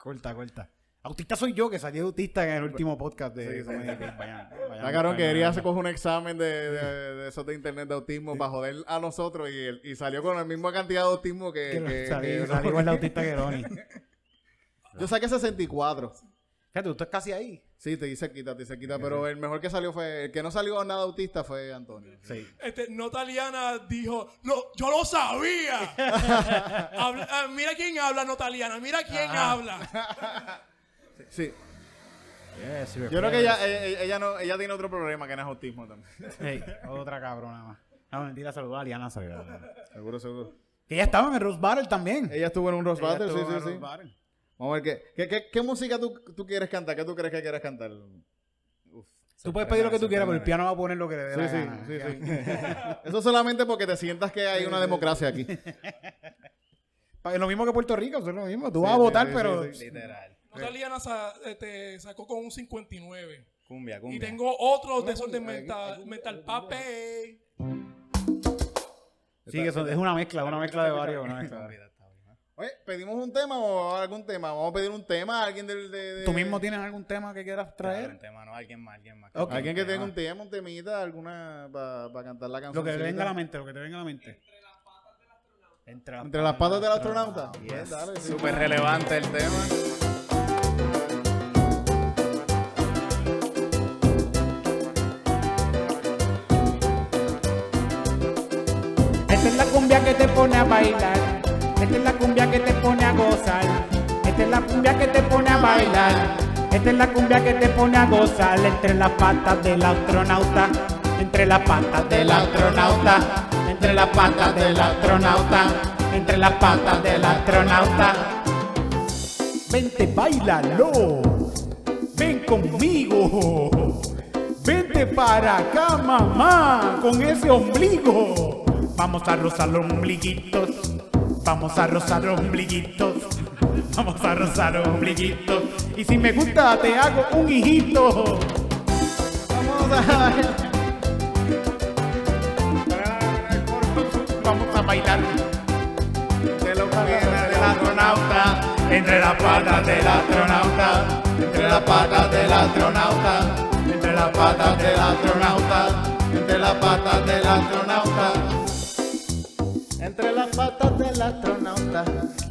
B: Corta, corta. Autista soy yo, que salí de autista en el último podcast de
C: Sí, sí.
B: Vayan- vayan
C: La quería se coge un examen de, de, de esos de internet de autismo para joder a nosotros y, él- y salió con la misma cantidad de autismo que...
B: Que
C: que- que-
B: igual de autista que Ronnie.
C: Yo saqué 64.
B: Fíjate, tú estás casi ahí.
C: Sí, te dice quita, te dice quita, pero el mejor que salió fue... El que no salió nada autista fue Antonio.
B: Sí.
D: Este, Notaliana dijo, no, yo lo sabía. Habla- ah, mira quién habla, Notaliana, mira quién habla.
C: Sí.
B: Yes,
C: Yo creo que ella, ella, ella no, ella tiene otro problema que no es autismo también.
B: Hey, otra cabrona más. No, mentira, saludó a Aliana Salgado.
C: Seguro, seguro.
B: Que ella estaba en el Rose Battle también.
C: Ella estuvo en un Rose
B: Ella
C: Battle, sí, sí, sí.
B: Battle.
C: Vamos a ver qué, qué, qué, qué música tú, tú quieres cantar. ¿Qué tú crees que quieres cantar?
B: Tú puedes pedir lo que tú quieras, pero el piano va a poner lo que le dé
C: Sí,
B: la
C: sí,
B: gana.
C: sí, sí. Eso solamente porque te sientas que hay una democracia aquí.
B: Es lo mismo que Puerto Rico, es lo mismo. Tú
C: Sí,
B: vas a
C: sí,
B: votar,
C: sí,
B: pero...
C: sí, sí.
G: Literal.
D: Notaliana sa- este, sacó con un 59.
G: Cumbia,
D: Y
G: cumbia.
D: tengo otro desorden mental, mental pape.
B: Sí, que eso es una mezcla, una mezcla de varios. Una mezcla.
C: Oye, ¿pedimos un tema o algún tema? Vamos a pedir un tema a alguien del... De, de-
B: ¿Tú mismo tienes algún tema que quieras
G: Claro,
B: traer?
G: un tema, no, alguien más, alguien más.
C: Alguien que tenga un tema, un temita, alguna... Para cantar la canción.
B: Lo que te venga a la mente, lo que te venga a la mente. Entre las
C: Entre las patas del astronauta.
B: Yes.
C: Pues dale, sí.
G: Súper relevante el tema.
A: Esta es la cumbia que te pone a bailar. Esta es la cumbia que te pone a gozar. Esta es la cumbia que te pone a bailar. Esta es la cumbia que te pone a gozar entre las patas del astronauta. Entre las patas del astronauta. Entre las patas del astronauta. Entre las patas del astronauta. Vente, bailalo. Ven conmigo. Vente para acá, mamá, con ese ombligo. Vamos a rozar los ombliguitos. Vamos a rozar ombliguitos. Vamos a rozar ombliguitos. Y si me gusta, te hago un hijito.
C: Vamos a...
A: Vamos a bailar
C: De que viene del astronauta.
A: entre las patas del astronauta.
C: Entre las patas del astronauta.
A: Entre las
C: patas del astronauta, entre las patas del astronauta. Entre las patas del astronauta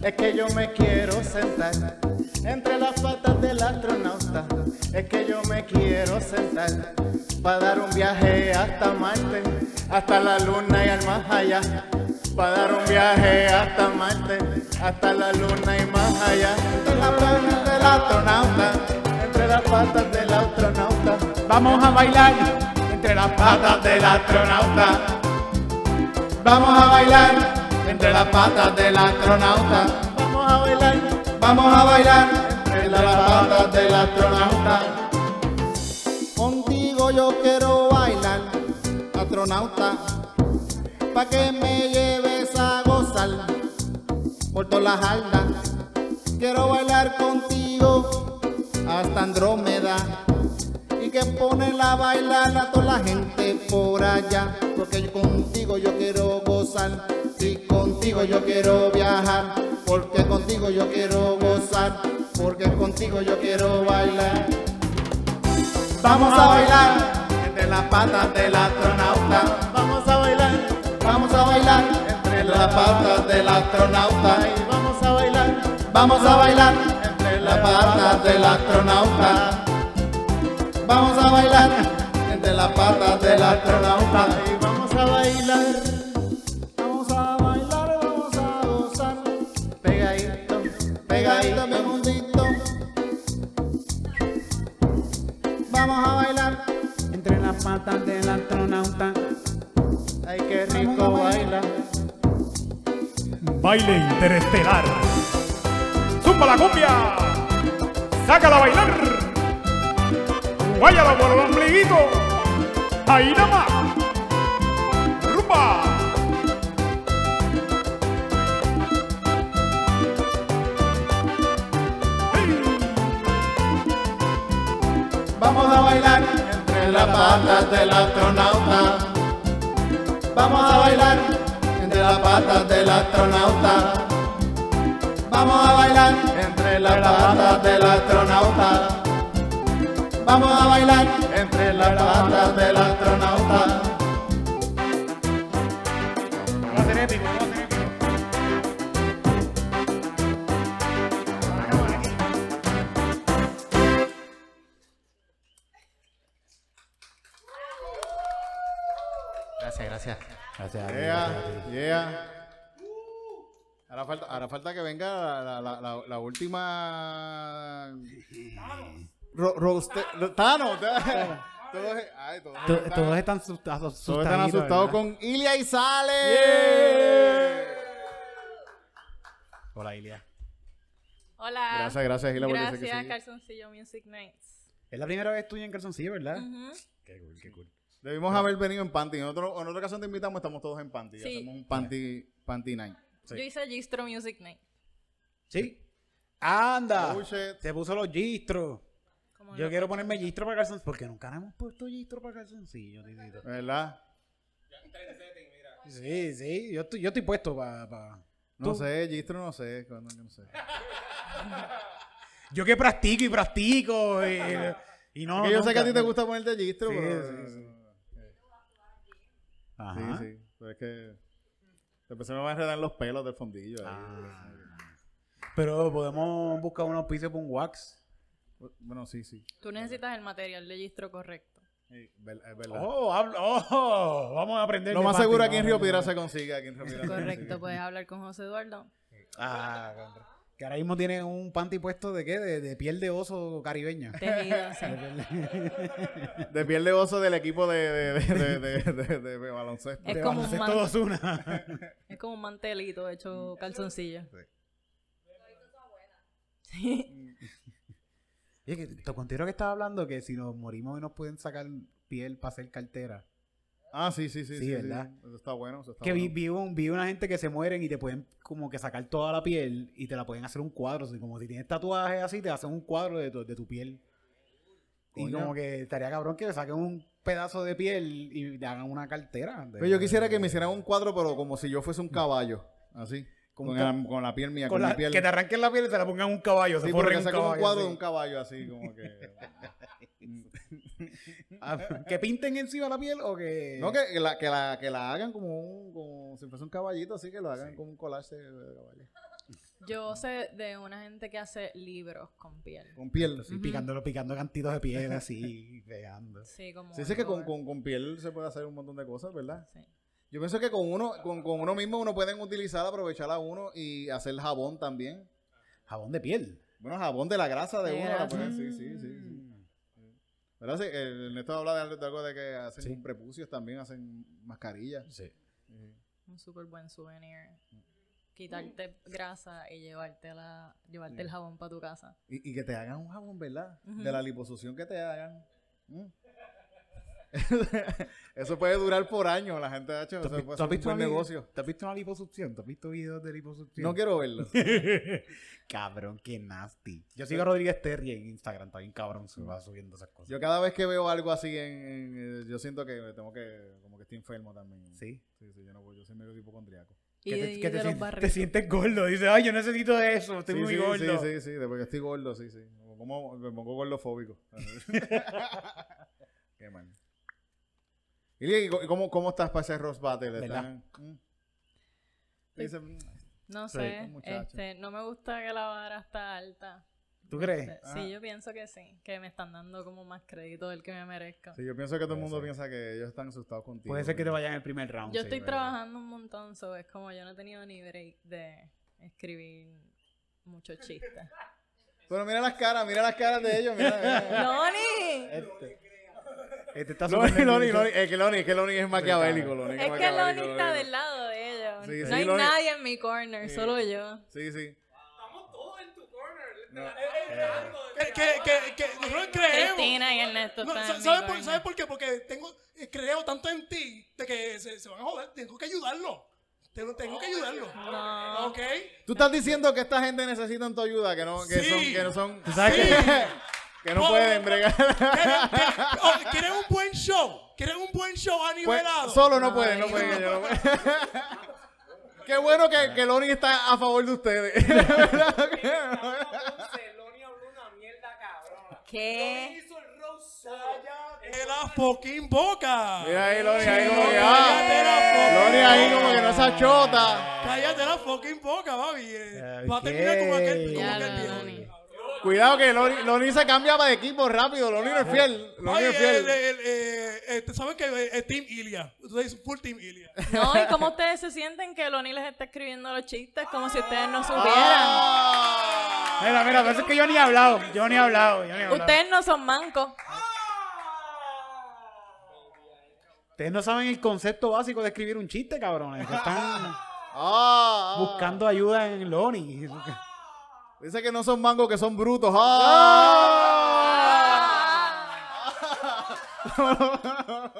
C: es que yo me quiero sentar. Entre las patas del astronauta es que yo me quiero sentar. Para dar un viaje hasta Marte, hasta la luna y al más allá. Para dar un viaje hasta Marte, hasta la luna y más allá. Entre las patas del astronauta, entre las patas del astronauta.
A: Vamos a bailar entre las patas del astronauta.
C: Vamos a bailar entre las patas del astronauta. Vamos a bailar, vamos a bailar entre las patas del astronauta. Contigo yo quiero bailar, astronauta, pa' que me lleves a gozar por todas las aldas. Quiero bailar contigo hasta Andrómeda que ponen a bailar a toda la gente por allá. Porque contigo yo quiero gozar y contigo yo quiero viajar. Porque contigo yo quiero gozar, porque contigo yo quiero bailar. Vamos a bailar entre las patas del astronauta. Vamos a bailar, vamos a bailar entre las patas del astronauta. Vamos a bailar, vamos a bailar entre las patas del astronauta. Vamos a bailar entre las patas del astronauta. Y vamos a bailar, vamos a bailar, vamos a gozar. Pegadito, pegadito, mi mundito. Vamos a bailar
A: Entre las patas del astronauta.
C: Ay, qué rico baila.
B: Baile interestelar. ¡Zumba la cumbia! ¡Sácala a bailar! Váyala por el ombliguito. Ahí nada más. Rumba. Vamos a bailar entre las patas del astronauta. Vamos a bailar entre las patas del astronauta. Vamos a bailar entre las patas del astronauta. Vamos a bailar entre las patas del astronauta.
G: Gracias, gracias.
C: Gracias.
B: Yeah, yeah. Ahora falta, ahora falta que venga la, la, la, la última. Ro, roste- Thanos. Todos, ay, todos,
A: To-
B: están-
A: Todos están asustados.
B: todos están asustados con Ilia y Sale.
A: Hola, Ilia.
H: Hola.
B: Gracias, gracias, Ilia,
H: Gracias. Calzoncillo Music Nights.
A: Es la primera vez tuya en calzoncillo, ¿verdad? Qué cool, qué cool.
B: Debimos haber venido en panty. En, otro, en otra ocasión te invitamos, estamos todos en panty.
H: Sí.
B: Hacemos un panty, panty night.
H: Yo hice Gistro Music Night.
A: ¿Sí? ¡Anda!
B: Oh.
A: Se puso los gistros.
H: Como
A: Yo
H: no-
A: quiero ponerme gistro para calzoncillo. Porque nunca hemos puesto gistro para calzoncillo, titito.
B: ¿Verdad?
A: Sí, sí. Yo estoy, yo estoy puesto para.
B: No
A: Tú.
B: sé, Gistro no sé. cuándo, no sé.
A: Yo que practico y practico. Y, y no.
B: Yo sé que a ti te gusta ponerte Gistro,
A: Sí,
B: pero...
A: sí, sí.
B: Sí,
A: Ajá.
B: sí. Pero es que... Después se me van a enredar los pelos del fondillo. ahí.
A: Ah. Pero podemos buscar unos pisos para un wax.
B: Bueno, sí, sí.
H: Tú necesitas el material de Gistro correcto.
B: Sí, ver- Es verdad.
A: Oh, hablo- oh, vamos a aprender.
B: Lo más seguro aquí en Río Piedra se consigue. Aquí en Río Piedra se
H: Correcto,
B: consigue.
H: puedes hablar con José Eduardo.
A: Ah, contra. que ahora mismo tiene un panty puesto de qué? De, de piel de oso caribeña.
H: Tejido, sí.
B: De piel de oso del equipo de, de, de, de, de- de- de- de baloncesto.
H: Es
A: De
H: como un
A: baloncesto
H: man-
A: Ozuna.
H: Es como un mantelito hecho calzoncillo. Sí.
A: Oye, que te considero que estaba hablando que si nos morimos y nos pueden sacar piel para hacer cartera.
B: Ah, sí, sí, sí.
A: Sí,
B: sí,
A: ¿verdad?
B: Eso está bueno. Eso está
A: Que
B: bueno.
A: vi, un- vi una gente que se mueren y te pueden como que sacar toda la piel y te la pueden hacer un cuadro. así como si tienes tatuajes así, te hacen un cuadro de tu, de tu piel. Y como que estaría cabrón que le saquen un pedazo de piel y te hagan una cartera. de-
B: Pero yo quisiera que me hicieran un cuadro, pero como si yo fuese un caballo. Así.
A: Con
B: Con, la, con la piel mía,
A: con
B: con,
A: la-
B: mi piel.
A: Que te arranquen la piel y te la pongan un caballo.
B: Sí,
A: se
B: porque
A: un
B: un cuadro
A: así.
B: de un caballo así, como que...
A: Ah, que pinten encima la piel o que.
B: no, que, que la, que, la, que la hagan como un... Como si fuese un caballito, así que lo hagan como un collage de, de caballo.
H: Yo sé de una gente que hace libros con piel.
B: Con piel.
A: Sí, picándolo, picando cantitos de piel así, pegando.
H: Sí, como.
B: Sí, sí que con, con, con piel se puede hacer un montón de cosas, ¿verdad?
H: Sí.
B: Yo pienso que con uno, con, con uno mismo uno pueden utilizar, aprovechar a uno y hacer jabón también.
A: Jabón de piel.
B: Bueno, jabón de la grasa de,
H: De
B: uno. la
H: grasa.
B: pueden- sí, sí, sí, sí. ¿Verdad? Sí, el Ernesto habla de, de algo de que hacen
A: Sí.
B: prepucios también, hacen mascarillas.
A: Sí.
H: Un súper buen souvenir. Quitarte grasa y llevártela, llevarte el jabón para tu casa.
B: Y, y que te hagan un jabón, ¿verdad? De la liposucción que te hagan. Mm. Eso puede durar por años, la gente ha hecho.
A: ¿Tú
B: puede
A: tú has
B: ser un
A: visto
B: buen
A: una li-
B: negocio.
A: ¿Te has visto una liposucción? ¿Te has visto videos de liposucción?
B: No quiero verlo.
A: cabrón, qué nasty. Yo sigo a Rodríguez Terry en Instagram, está bien cabrón, se va subiendo esas cosas.
B: Yo cada vez que veo algo así, en, en- eh, yo siento que me tengo que, como que estoy enfermo también.
A: Sí.
B: Sí, sí, yo no puedo, yo soy medio hipocondriaco.
A: Que te, que te
H: de
A: sien-
H: los
A: te sientes gordo. Dices, ay, yo necesito eso, estoy
B: sí,
A: muy
B: sí,
A: gordo.
B: Sí, sí, sí, de porque estoy gordo, sí, sí. Como, me pongo gordofóbico. Qué mal. Y, cómo, cómo estás para ese Ross Battle?
A: ¿Verdad?
B: ¿Están- mm? Dice, mm,
H: No sé, este, no me gusta que la vara está alta.
A: ¿Tú crees?
H: Este, Sí, yo pienso que sí, que me están dando como más crédito del que me merezco.
B: Sí, yo pienso que todo el mundo piensa que ellos están asustados contigo.
A: Puede ser que te vayan en el primer round.
H: Yo
A: sí,
H: estoy
A: ¿verdad?
H: trabajando un montón, so es como yo no he tenido ni break de escribir muchos chistes.
B: Pero mira las caras, mira las caras de ellos. Mira.
A: Este está
B: Loni, es que Loni, es que Loni es maquiavélico. Loni
H: Es que
B: maquiavélico,
H: Loni está
B: Loni.
H: del lado de ellos.
B: Sí,
H: no
B: sí,
H: hay
B: Loni-
H: nadie en mi corner, solo yo.
B: Sí, sí.
D: Estamos todos en tu corner.
B: No.
D: Que, que, que, que nosotros creemos.
H: Cristina y Ernesto
D: No, ¿sabes, por,
H: corner.
D: ¿Sabes por qué? Porque tengo, eh, creo tanto en ti de que se, se van a joder. Tengo que ayudarlo. Tengo, tengo que ayudarlo.
H: No.
D: ¿Ok?
B: Tú estás diciendo que esta gente necesita tu ayuda, que no, que
D: Sí.
B: son, que no son.
A: ¿Tú sabes
D: Sí.
A: que
B: que no pueden bregar.
D: ¿Quieren, quieren- oh, ¿quieren un buen show? ¿Quieren un buen show
B: Pues,
D: anivelado?
B: solo no pueden, no pueden. ellos no pueden. Qué bueno que, que Loni está a favor de ustedes.
H: ¿Qué?
D: De la fucking boca.
B: Mira ahí, Loni, ahí como que,
D: Cállate la
B: ah, Loni ahí
D: boca.
B: como que no se achota.
D: Cállate la fucking boca, baby. Eh, Va a terminar como aquel, como aquel viejo.
B: Cuidado que Loni, Loni se cambia de equipo rápido. Loni no es fiel. Loni es fiel.
D: el, el, eh, eh, ¿tú ¿sabes que eh, Team Ilia? Ustedes full Team Ilia.
H: No, ¿y cómo ustedes se sienten que Loni les está escribiendo los chistes como si ustedes no supieran?
B: Ah.
C: Mira, mira, parece que yo ni he hablado. Yo ni he hablado. Yo ni he hablado.
H: Ustedes no son mancos.
C: Ustedes no saben el concepto básico de escribir un chiste, cabrones. Están
B: ah.
C: buscando ayuda en Loni.
B: Dice que no son mangos, que son brutos. ¡Ah!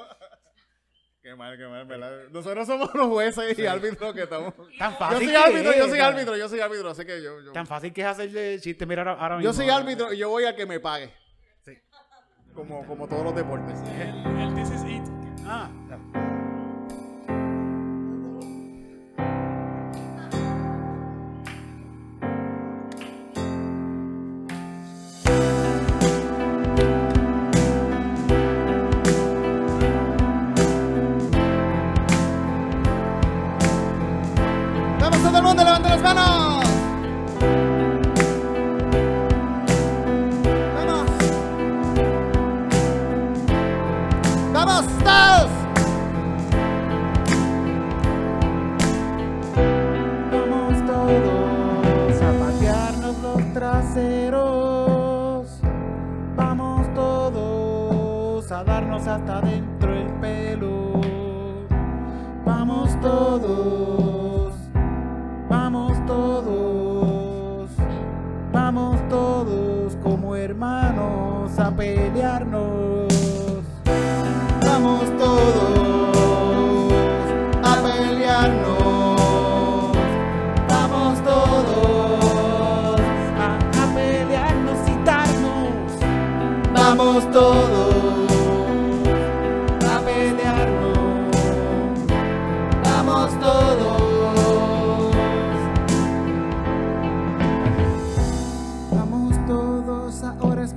B: qué mal, qué mal, ¿verdad? Nosotros somos los jueces y árbitros que estamos.
C: Tan
B: Yo
C: fácil.
B: soy
C: que
B: árbitro, yo soy árbitro, yo soy árbitro, así que yo. yo-
C: Tan fácil que es hacerle chiste. Mira ahora, ahora
B: Yo
C: mismo.
B: soy árbitro y yo voy a que me pague. Como, como todos los deportes.
D: El, el This is It.
C: Ah,
B: ¡Vamos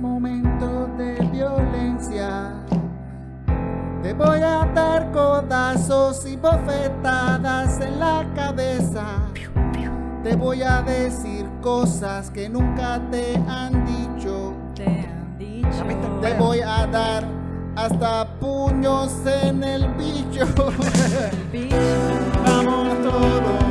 B: todos,
C: ahora es momento de violencia. Te voy a dar codazos y bofetadas en la cabeza. Te voy a decir cosas que nunca te han dicho.
H: Te han dicho.
C: Te voy a dar hasta puños en el bicho.
H: Bicho.
C: Vamos todos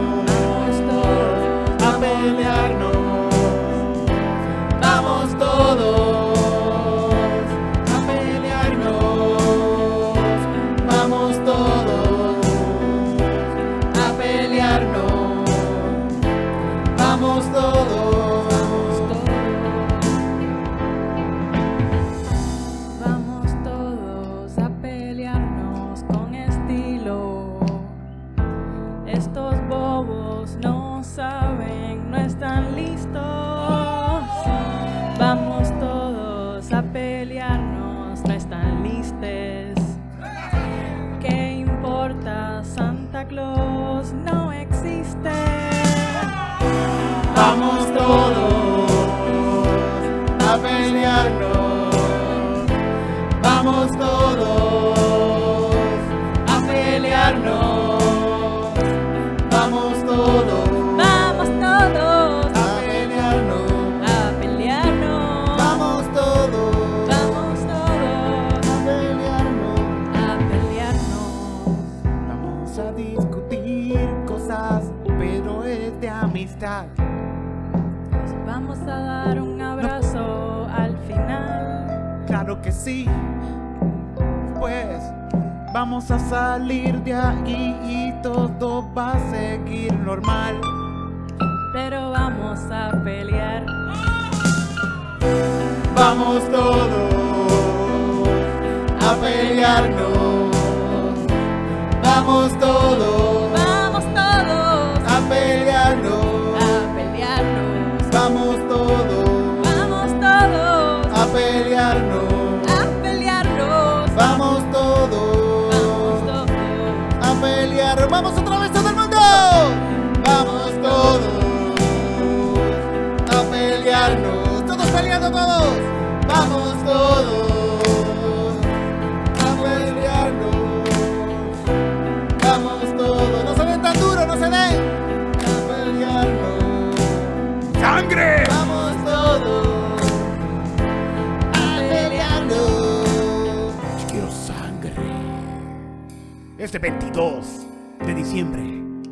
C: Claro que sí. Pues vamos a salir de aquí y todo va a seguir normal.
H: Pero vamos a pelear.
C: Vamos todos a pelearnos. Vamos todos
A: Este 22 de diciembre,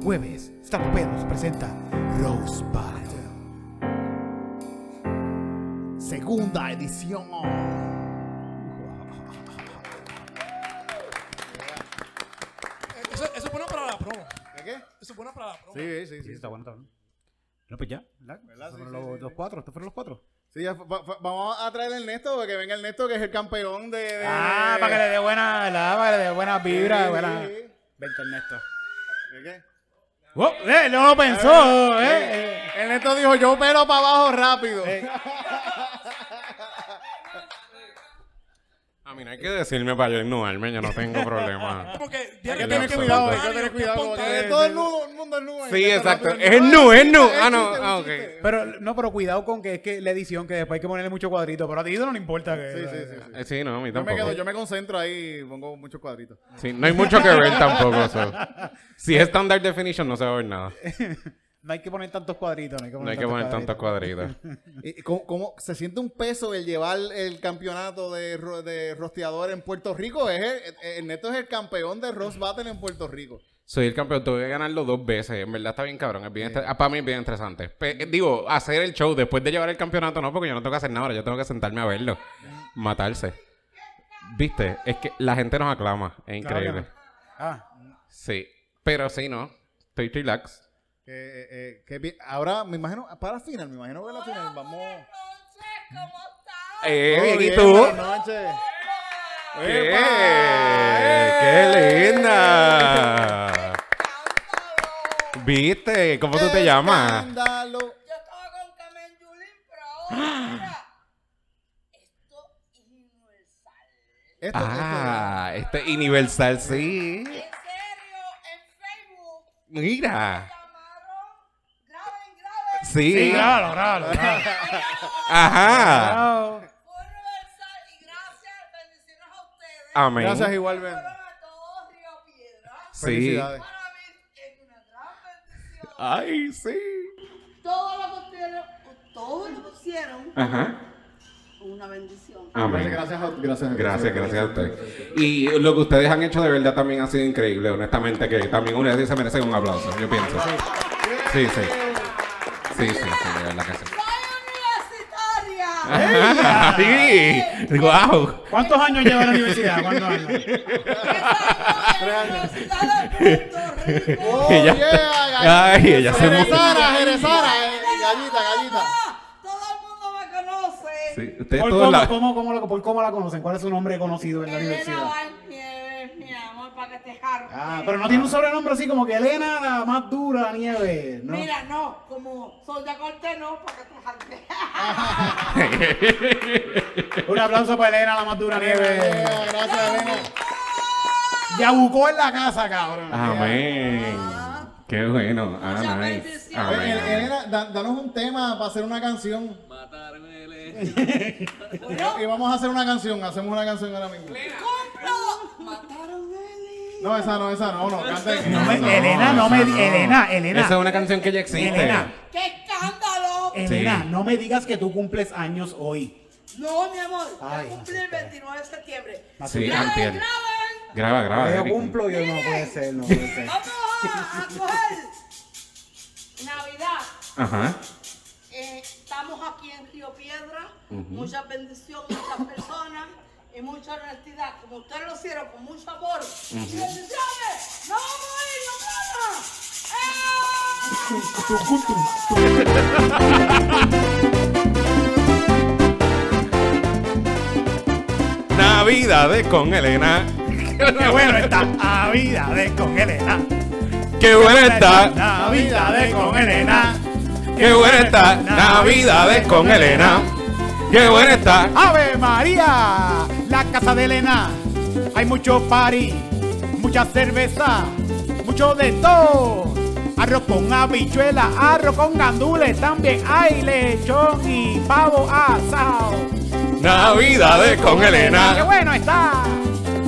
A: jueves, Star Pedos presenta Rose Battle. Segunda edición.
D: Eso, eso es bueno para la promo.
B: ¿De qué?
D: Eso es bueno para la promo.
B: Sí, sí,
C: Sí,
B: sí.
C: está bueno, está bueno. No, pues ya, ¿verdad?
B: ¿Verdad? Sí,
C: fueron
B: sí,
C: los,
B: sí,
C: los cuatro, estos fueron los cuatro.
B: Sí, ya, va- va- vamos a traer el Ernesto, que venga el Ernesto, que es el campeón de... de-
A: Ah, para que le dé buena, ¿verdad? Para que le dé buena vibra,
B: Sí,
A: buena.
B: sí.
A: Vente, Ernesto.
B: ¿De qué?
A: Oh, eh, no lo pensó, eh. eh.
B: El Ernesto dijo, yo pelo para abajo rápido.
I: A mí no hay que decirme para yo innubarme, yo no tengo problema.
D: Porque
B: Hay que
D: tiene
B: tener cuidado, hay que tener cuidado. tiene Todo el nudo, el mundo es nudo.
I: Sí, exacto. Es nu, es nu. Ah, no, ah, ok.
A: Pero, no, pero cuidado con que es que la edición, que después hay que ponerle mucho cuadrito. Pero a ti no le importa que.
B: Sí, sí, sí. sí.
I: Eh, Sí, no, a mí
B: Yo me,
I: tampoco.
B: quedo, yo me concentro ahí y pongo muchos cuadritos.
I: Sí, no hay mucho que ver tampoco. so. Si es standard definition, no se va a ver nada.
A: No hay que poner tantos cuadritos. No hay que
I: No
A: poner,
I: hay que poner tantos
A: cuadritos.
I: cuadritos.
B: ¿Y cómo, cómo se siente un peso el llevar el campeonato de, de rosteador en Puerto Rico? Es el, Ernesto es el campeón de Roast Battle en Puerto Rico.
I: Soy el campeón, tuve que ganarlo dos veces. En verdad está bien cabrón. Es bien ah, para mí es bien interesante. Pe- eh, digo, hacer el show después de llevar el campeonato, no, porque yo no tengo que hacer nada ahora. Yo tengo que sentarme a verlo. Matarse. Viste, es que la gente nos aclama. Es
A: Claro
I: increíble.
A: no. Ah,
I: Sí. Pero sí, no. Estoy relax.
B: Que, eh, eh, que bien- ahora me imagino, para la final, me imagino que la final vamos.
I: Eh,
B: Todo
I: bien, ¿y
B: bien,
I: tú?
B: buenas noches.
I: ¿Qué? ¡Qué linda! ¿Viste? ¿Cómo tú te llamas?
B: Escándalo.
J: Yo estaba con Carmen Yulín, pero ahora, esto es universal.
B: Esto,
I: Ah, este universal, sí.
J: En serio, en Facebook,
I: Mira. Sí.
A: sí, grábalo, grábalo, grábalo.
I: Ajá.
A: Grábalo.
J: fue universal y gracias, bendiciones a ustedes.
I: Amén.
B: Gracias igualmente.
J: Fueron a todos Río Piedra.
I: Sí.
B: Felicidades.
J: Para mí es una gran bendición.
I: Ay, sí.
J: Todo lo que ustedes, todo lo que hicieron,
I: Ajá.
J: una bendición.
I: Amén.
B: Gracias, a- gracias,
I: Gracias, gracias a usted. Y lo que ustedes han hecho de verdad también ha sido increíble, honestamente, que también ustedes se merecen un aplauso, yo pienso. Sí, sí. Sí, sí, sí, de verdad que sí.
J: ¡Soy universitaria!
I: Sí, wow.
A: ¿Cuántos años lleva en la universidad? ¿Cuántos años?
J: Universidad de Puerto Rico.
B: Oh,
I: Ella-
B: yeah,
I: Ay, ella se
B: Jerezara,
I: emocionó.
B: Jerezara, gallita, gallita.
J: Todo el mundo me conoce.
I: Sí, ustedes
A: ¿Por
I: todos
A: cómo,
I: la...
A: cómo, cómo la, por cómo la conocen? ¿Cuál es su nombre conocido en la
J: Elena
A: universidad?
J: Mi amor, para que te jarro.
A: Ah, pero no tiene un sobrenombre así como que Elena, la más dura, nieve, ¿no?
J: Mira, no, como soy de corte, no, para que te jarte.
A: Un aplauso para Elena, la más dura, nieve.
B: Gracias, Elena.
A: Ya buscó en la casa, cabrón.
I: Amén. Qué bueno. Ah,
J: Muchas
I: nice.
B: Elena, da- danos un tema para hacer una canción. Y vamos a hacer una canción, hacemos una canción ahora mismo.
J: ¡Compro! Mataron a Eli.
B: No, esa no, esa no, no, canten.
A: No me- Elena, no me, Elena, Elena.
I: Esa es una canción que ya existe.
A: Elena.
J: ¡Qué escándalo!
A: Elena,
I: Sí.
A: no me digas que tú cumples años hoy.
J: No, mi amor,
A: Ay,
J: yo cumplí el 29 de septiembre.
I: Sí,
J: ¡Graben,
I: antier.
J: graben!
I: Graba, graba.
A: yo
I: Eric.
A: cumplo, yo no puede ser, no puede ser.
J: Vamos a, a coger Navidad.
I: Ajá.
J: Eh, estamos aquí en Río Piedra. Muchas bendiciones, muchas personas y mucha honestidad. Como ustedes lo hicieron, con mucho amor. Y bendiciones. ¡Nos vamos a ir.
I: Navidades con Elena.
A: Qué bueno está Navidades con Elena.
I: Qué buena está.
A: Navidades con Elena.
I: Qué buena está. Navidades con Elena. Qué buena está.
A: Ave María, la casa de Elena. Hay mucho party, mucha cerveza, mucho de todo. Arroz con habichuela, arroz con gandules, también hay lechón y pavo asado.
I: Navidades con
A: ¡Qué
I: Elena.
A: bueno está!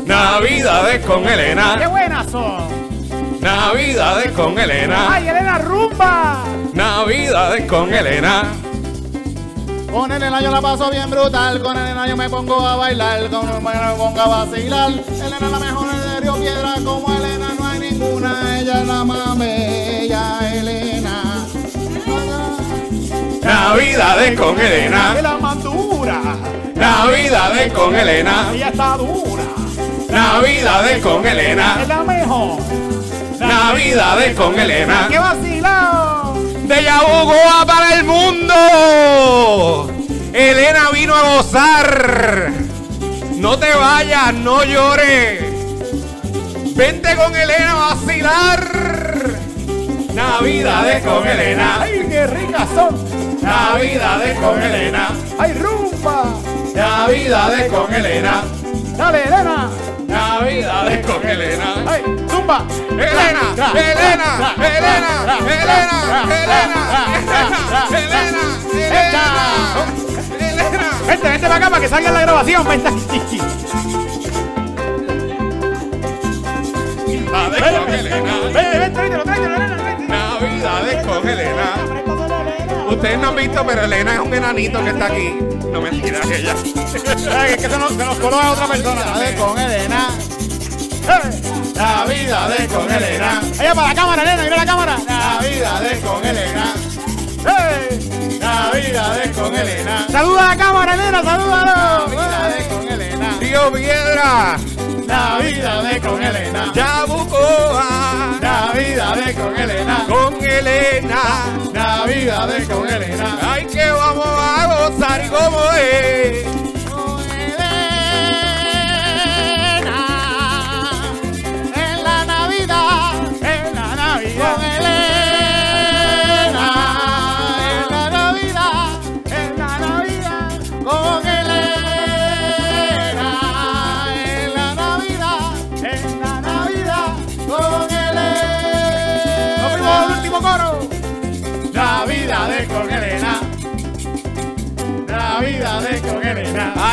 I: Navidades con
A: ¡Qué
I: Elena.
A: buenas son!
I: Navidades con Elena.
A: ¡Ay, Elena Rumba!
I: Navidades con Elena.
C: Con Elena yo la paso bien brutal, con Elena yo me pongo a bailar, con Elena me pongo a vacilar. Elena es la mejor de Río Piedra, como Elena no hay ninguna, ella es la más bella, Elena.
I: Navidades con
A: ¡Es
I: Elena.
A: la más dura!
I: Navidades con Elena.
A: ¡Ella está dura!
I: Navidades con
A: ¡Es
I: Elena.
A: la mejor!
I: Navidades con Elena.
A: ¡Qué vacilado!
I: De Yabucoa para el mundo. Elena vino a gozar. No te vayas, no llores. Vente con Elena a vacilar. Navidades con Elena.
A: ¡Ay, qué ricas son!
I: Navidades con Elena.
A: ¡Ay, rumba!
I: Navidades con Elena.
A: ¡Dale, Elena!
I: Navidades con Elena.
A: ¡Ay, zumba!
I: Elena, Elena, Elena, Elena, Elena, Elena, Elena, Elena.
A: Vente, vente para acá para que salga la grabación. Vente.
I: Navidades con Elena.
A: Vente, vente, Elena, vente.
I: Navidades con Elena. Ustedes no han visto, pero Elena es un enanito que está aquí. No mentira, ella.
A: Es que se nos, se nos coló a otra persona.
C: Con Elena,
A: ¡Eh!
C: Navidades con Elena,
A: Allá para la cámara, Elena, mira la cámara.
C: Navidades con Elena,
A: ¡Eh!
C: Navidades con Elena,
A: Saluda a la cámara, Elena, salúdalo.
C: Navidades con Elena,
I: Río Piedra,
C: Navidades con Elena,
I: Yabucoa,
C: Navidades con Elena,
I: con Elena.
C: Navidades con Elena.
I: Ay, que vamos a gozar y como es.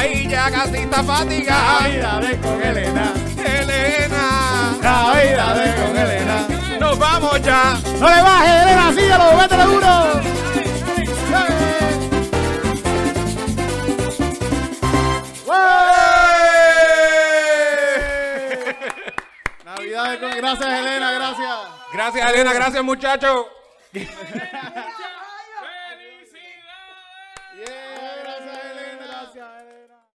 I: Ay, ya casi está fatigada.
C: Navidades con Elena.
I: Elena,
C: Navidades con Elena.
I: nos vamos ya.
A: No le bajes, Elena, síguelo, métele duro.
C: Navidades con gracias Elena, gracias.
I: Gracias, Elena, gracias, muchachos.